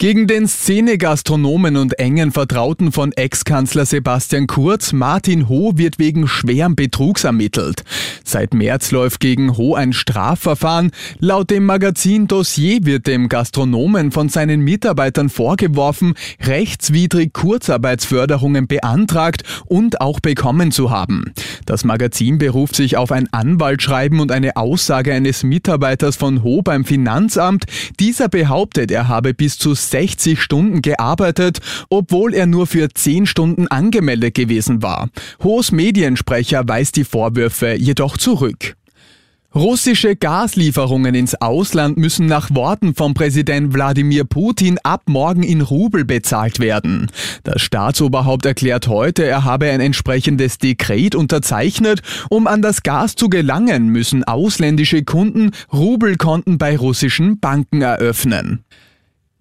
Gegen den Szenegastronomen und engen Vertrauten von Ex-Kanzler Sebastian Kurz, Martin Ho, wird wegen schweren Betrugs ermittelt. Seit März läuft gegen Ho ein Strafverfahren. Laut dem Magazin Dossier wird dem Gastronomen von seinen Mitarbeitern vorgeworfen, rechtswidrig Kurzarbeitsförderungen beantragt und auch bekommen zu haben. Das Magazin beruft sich auf ein Anwaltsschreiben und eine Aussage eines Mitarbeiters von Ho beim Finanzamt. Dieser behauptet, er habe bis zu 60 Stunden gearbeitet, obwohl er nur für 10 Stunden angemeldet gewesen war. Hohes Mediensprecher weist die Vorwürfe jedoch zurück. Russische Gaslieferungen ins Ausland müssen nach Worten von Präsident Wladimir Putin ab morgen in Rubel bezahlt werden. Das Staatsoberhaupt erklärt heute, er habe ein entsprechendes Dekret unterzeichnet. Um an das Gas zu gelangen, müssen ausländische Kunden Rubelkonten bei russischen Banken eröffnen.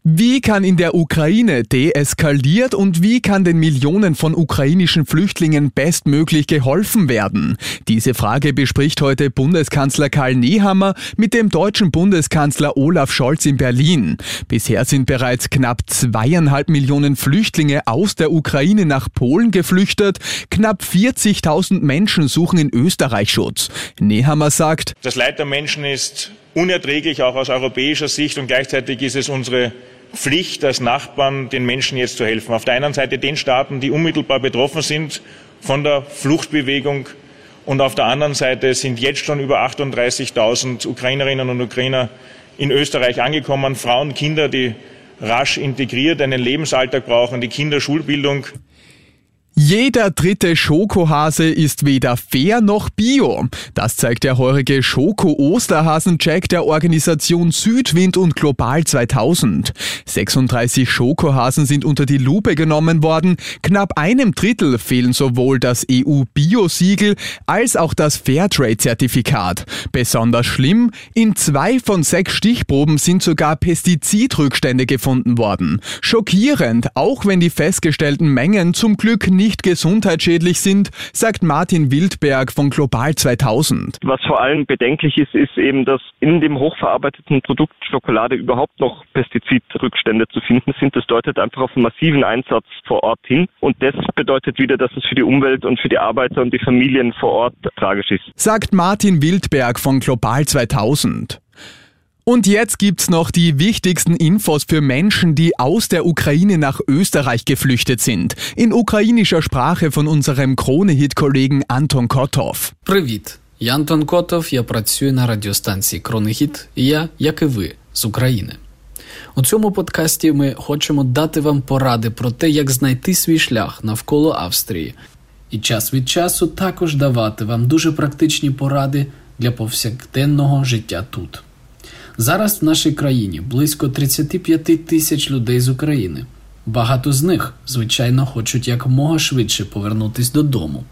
Wie kann in der Ukraine deeskaliert und wie kann den Millionen von ukrainischen Flüchtlingen bestmöglich geholfen werden? Diese Frage bespricht heute Bundeskanzler Karl Nehammer mit dem deutschen Bundeskanzler Olaf Scholz in Berlin. Bisher sind bereits knapp zweieinhalb Millionen Flüchtlinge aus der Ukraine nach Polen geflüchtet. Knapp 40.000 Menschen suchen in Österreich Schutz. Nehammer sagt, das Leid der Menschen ist unerträglich, auch aus europäischer Sicht, und gleichzeitig ist es unsere Pflicht als Nachbarn, den Menschen jetzt zu helfen. Auf der einen Seite den Staaten, die unmittelbar betroffen sind von der Fluchtbewegung. Und auf der anderen Seite sind jetzt schon über 38.000 Ukrainerinnen und Ukrainer in Österreich angekommen, Frauen, Kinder, die rasch integriert einen Lebensalltag brauchen, die Kinderschulbildung jeder dritte Schokohase ist weder fair noch bio. Das zeigt der heurige Schoko-Osterhasen-Check der Organisation Südwind und Global 2000. 36 Schokohasen sind unter die Lupe genommen worden. Knapp einem Drittel fehlen sowohl das EU-Bio-Siegel als auch das Fairtrade-Zertifikat. Besonders schlimm, in zwei von sechs Stichproben sind sogar Pestizidrückstände gefunden worden. Schockierend, auch wenn die festgestellten Mengen zum Glück nicht nicht gesundheitsschädlich sind, sagt Martin Wildberg von Global 2000. Was vor allem bedenklich ist, ist eben, dass in dem hochverarbeiteten Produkt Schokolade überhaupt noch Pestizidrückstände zu finden sind. Das deutet einfach auf einen massiven Einsatz vor Ort hin. Und das bedeutet wieder, dass es für die Umwelt und für die Arbeiter und die Familien vor Ort tragisch ist. Sagt Martin Wildberg von Global 2000. Und jetzt gibt's noch die wichtigsten Infos für Menschen, die aus der Ukraine nach Österreich geflüchtet sind. In ukrainischer Sprache von unserem Krone-Hit-Kollegen Anton Kotov. Привіт! Я Антон Котов, я працюю на радіостанції Кронехіт, і я, як і ви, з України. У цьому подкасті ми хочемо дати вам поради про те, як знайти свій шлях навколо Австрії, і час від часу також давати вам дуже практичні поради для повсякденного життя тут. Зараз в нашій країні близько 35 тисяч людей з України. Багато з них, звичайно, хочуть якомога швидше повернутись додому.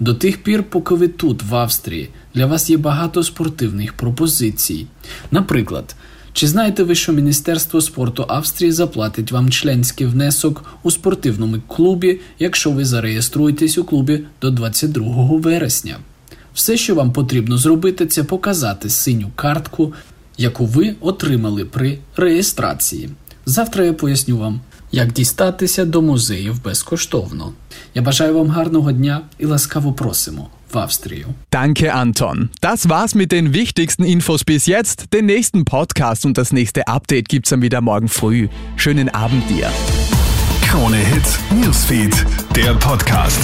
До тих пір, поки ви тут, в Австрії, для вас є багато спортивних пропозицій. Наприклад, чи знаєте ви, що Міністерство спорту Австрії заплатить вам членський внесок у спортивному клубі, якщо ви зареєструєтесь у клубі до 22 вересня? Все, що вам потрібно зробити, це показати синю картку яку ви отримали при реєстрації. Завтра я поясню вам, як дістатися до музеїв безкоштовно. Я бажаю вам гарного дня і ласкаво просимо. Danke, Anton. Das war's mit den wichtigsten Infos bis jetzt. Den nächsten Podcast und das nächste Update gibt's dann wieder morgen früh. Schönen Abend dir. Krone Hits, Newsfeed, der Podcast.